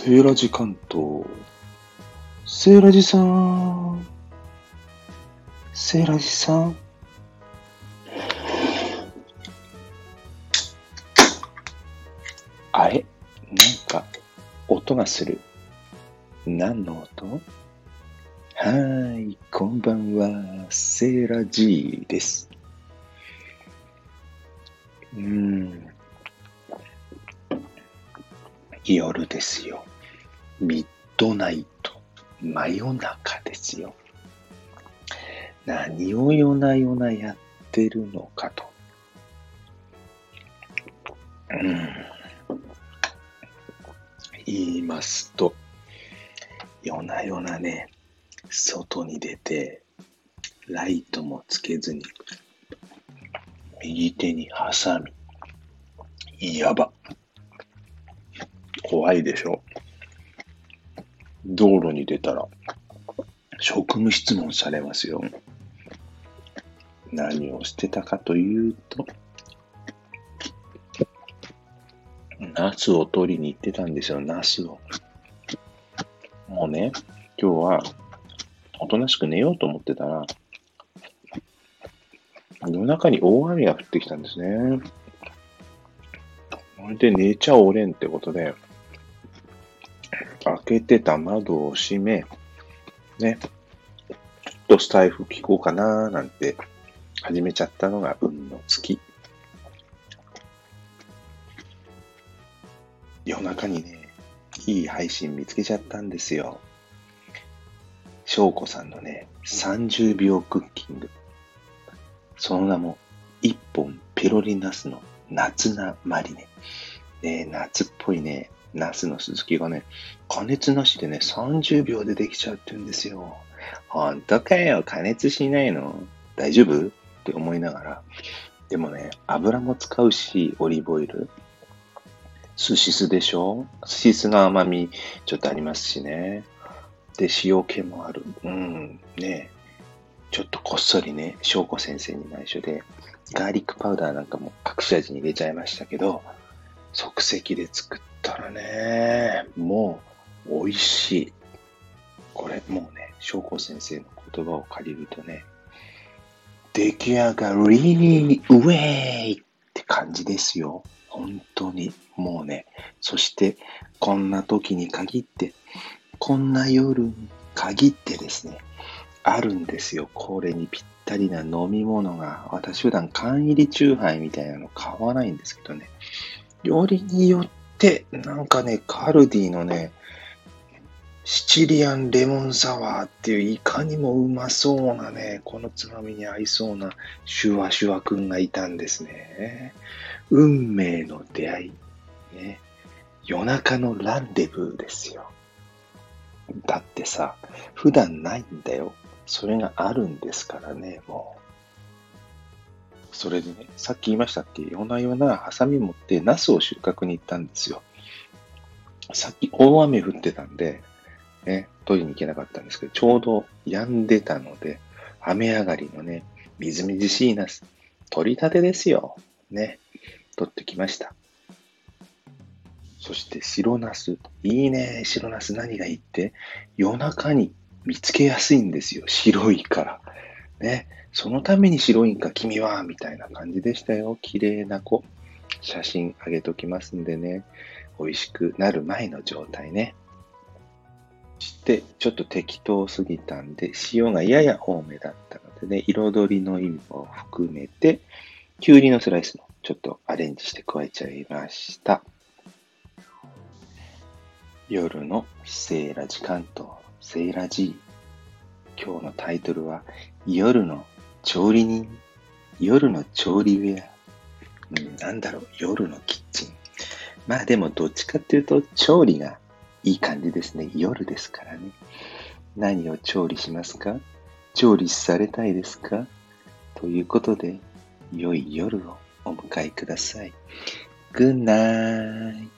セーラジ関東。セーラジさん。セーラジさん。あれ？なんか、音がする。何の音？はーい、こんばんは、セーラジーです。うん。夜ですよ。ミッドナイト。真夜中ですよ。何を夜な夜なやってるのかと。うん。言いますと、夜な夜なね、外に出て、ライトもつけずに、右手にハサミ。やば。怖いでしょ道路に出たら、職務質問されますよ。何をしてたかというと、ナスを取りに行ってたんですよ、ナスを。もうね、今日は、おとなしく寝ようと思ってたら、夜中に大雨が降ってきたんですね。それで寝ちゃおれんってことで、開けてた窓を閉め、ね、ちょっとスタイフ聞こうかなーなんて始めちゃったのが運の月。夜中にね、いい配信見つけちゃったんですよ。翔子さんのね、30秒クッキング。その名も、一本ペロリナスの夏菜マリネ。ね、夏っぽいね、ナスの鈴木がね、加熱なしでね、30秒でできちゃうって言うんですよ。ほんとかよ、加熱しないの大丈夫？って思いながら。でもね、油も使うし、オリーブオイル。寿司酢でしょ？寿司酢の甘みちょっとありますしね。で、塩気もある。うん、ねちょっとこっそりね、翔子先生に内緒で、ガーリックパウダーなんかも隠し味に入れちゃいましたけど、即席で作ったらね、もう美味しい。これもうね、翔子先生の言葉を借りるとね、出来上がりウェイって感じですよ。本当に。もうね、そしてこんな時に限って、こんな夜に限ってですね、あるんですよ。これにぴったりな飲み物が。私普段缶入りチューハイみたいなの買わないんですけどね。よりによって、なんかね、カルディのね、シチリアンレモンサワーっていういかにもうまそうなね、このつまみに合いそうなシュワシュワくんがいたんですね。運命の出会い。ね。夜中のランデブーですよ。だってさ、普段ないんだよ。それがあるんですからね、もう。それでね、さっき言いましたっけ？夜な夜なハサミ持ってナスを収穫に行ったんですよ。さっき大雨降ってたんで、ね、取りに行けなかったんですけど、ちょうど止んでたので、雨上がりのね、みずみずしいナス、取り立てですよ。ね、取ってきました。そして白ナス。いいね、白ナス何がいいって？夜中に見つけやすいんですよ。白いから。ね。そのために白いんか、君は、みたいな感じでしたよ。綺麗な子。写真あげときますんでね。美味しくなる前の状態ね。して、ちょっと適当すぎたんで、塩がやや多めだったのでね、彩りの意味も含めて、きゅうりのスライスもちょっとアレンジして加えちゃいました。夜のセーラジ関東、セーラジー。今日のタイトルは、夜の調理人、夜の調理ウェア。うん、なんだろう、夜のキッチン。まあでもどっちかっていうと、調理がいい感じですね。夜ですからね。何を調理しますか？調理されたいですか？ということで、良い夜をお迎えください。Good night.